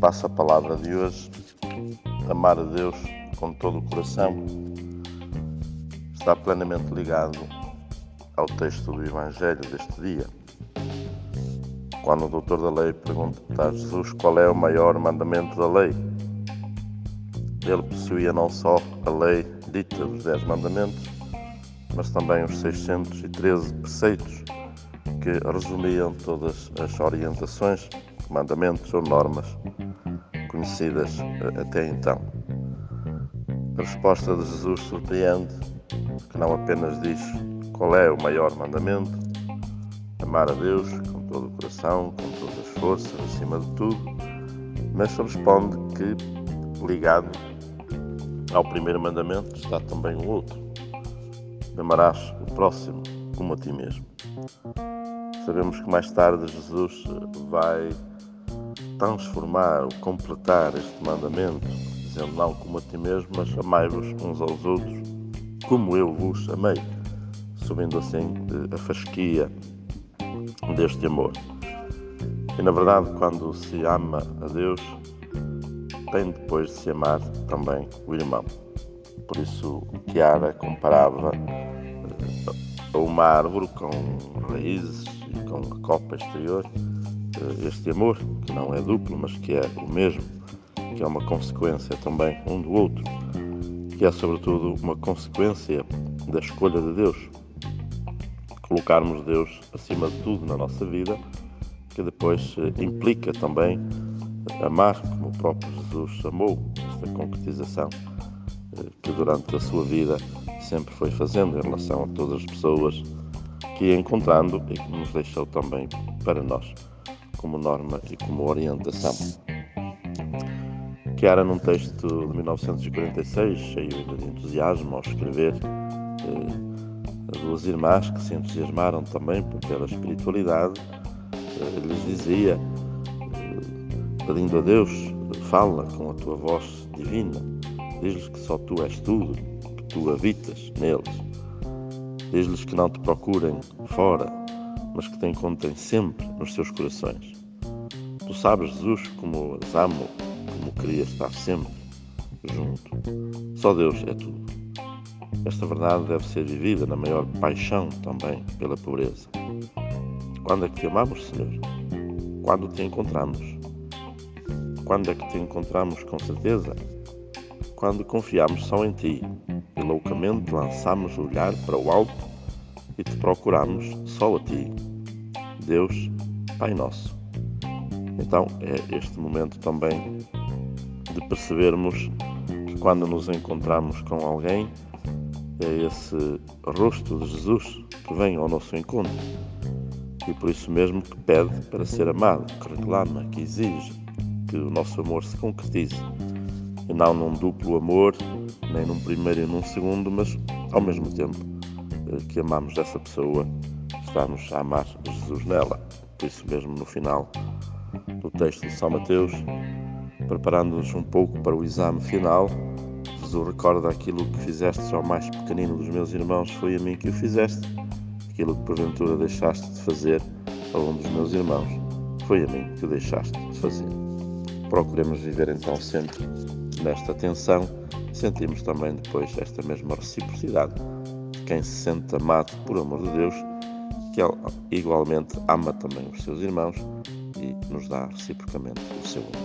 passa a palavra de hoje, amar a Deus com todo o coração, está plenamente ligado ao texto do Evangelho deste dia. Quando o doutor da lei pergunta a Jesus qual é o maior mandamento da lei, ele possuía não só a lei dita dos Dez Mandamentos, mas também os 613 preceitos que resumiam todas as orientações, mandamentos ou normas conhecidas eh, até então. A resposta de Jesus surpreende, que não apenas diz qual é o maior mandamento, amar a Deus com todo o coração, com todas as forças, acima de tudo, mas responde que, ligado ao primeiro mandamento, está também o outro. Amarás o próximo como a ti mesmo. Sabemos que mais tarde Jesus vai transformar ou completar este mandamento, dizendo não como a ti mesmo, mas amai-vos uns aos outros, como eu vos amei, subindo assim a fasquia deste amor. E na verdade, quando se ama a Deus, tem depois de se amar também o irmão. Por isso, Kiara comparava eh, uma árvore com raízes e com a copa exterior este amor, que não é duplo, mas que é o mesmo, que é uma consequência também um do outro, que é sobretudo uma consequência da escolha de Deus. Colocarmos Deus acima de tudo na nossa vida, que depois eh, implica também amar como o próprio Jesus amou, esta concretização eh, que durante a sua vida sempre foi fazendo em relação a todas as pessoas que ia encontrando e que nos deixou também para nós como norma e como orientação. Chiara, num texto de 1946, cheio de entusiasmo ao escrever eh, duas irmãs que se entusiasmaram também pela espiritualidade, eh, lhes dizia, eh, pedindo a Deus, fala com a tua voz divina, diz-lhes que só tu és tudo, que tu habitas neles. Diz-lhes que não te procurem fora, mas que te encontrem sempre nos seus corações. Tu sabes, Jesus, como as amo, como queria estar sempre junto. Só Deus é tudo. Esta verdade deve ser vivida na maior paixão também pela pobreza. Quando é que te amamos, Senhor? Quando te encontramos? Quando é que te encontramos com certeza? Quando confiamos só em Ti e loucamente lançamos o olhar para o alto e te procuramos só a Ti, Deus, Pai Nosso. Então é este momento também de percebermos que quando nos encontramos com alguém, é esse rosto de Jesus que vem ao nosso encontro. E por isso mesmo que pede para ser amado, que reclama, que exige que o nosso amor se concretize. E não num duplo amor, nem num primeiro e num segundo, mas ao mesmo tempo eh, que amamos essa pessoa, estamos a amar Jesus nela. Por isso mesmo no final do texto de São Mateus, preparando-nos um pouco para o exame final, Jesus recorda aquilo que fizeste ao mais pequenino dos meus irmãos, foi a mim que o fizeste. Aquilo que porventura deixaste de fazer a um dos meus irmãos, foi a mim que o deixaste de fazer. Procuremos viver então sempre nesta tensão, sentimos também depois esta mesma reciprocidade de quem se sente amado por amor de Deus, que ele igualmente ama também os seus irmãos e nos dá reciprocamente o seu amor.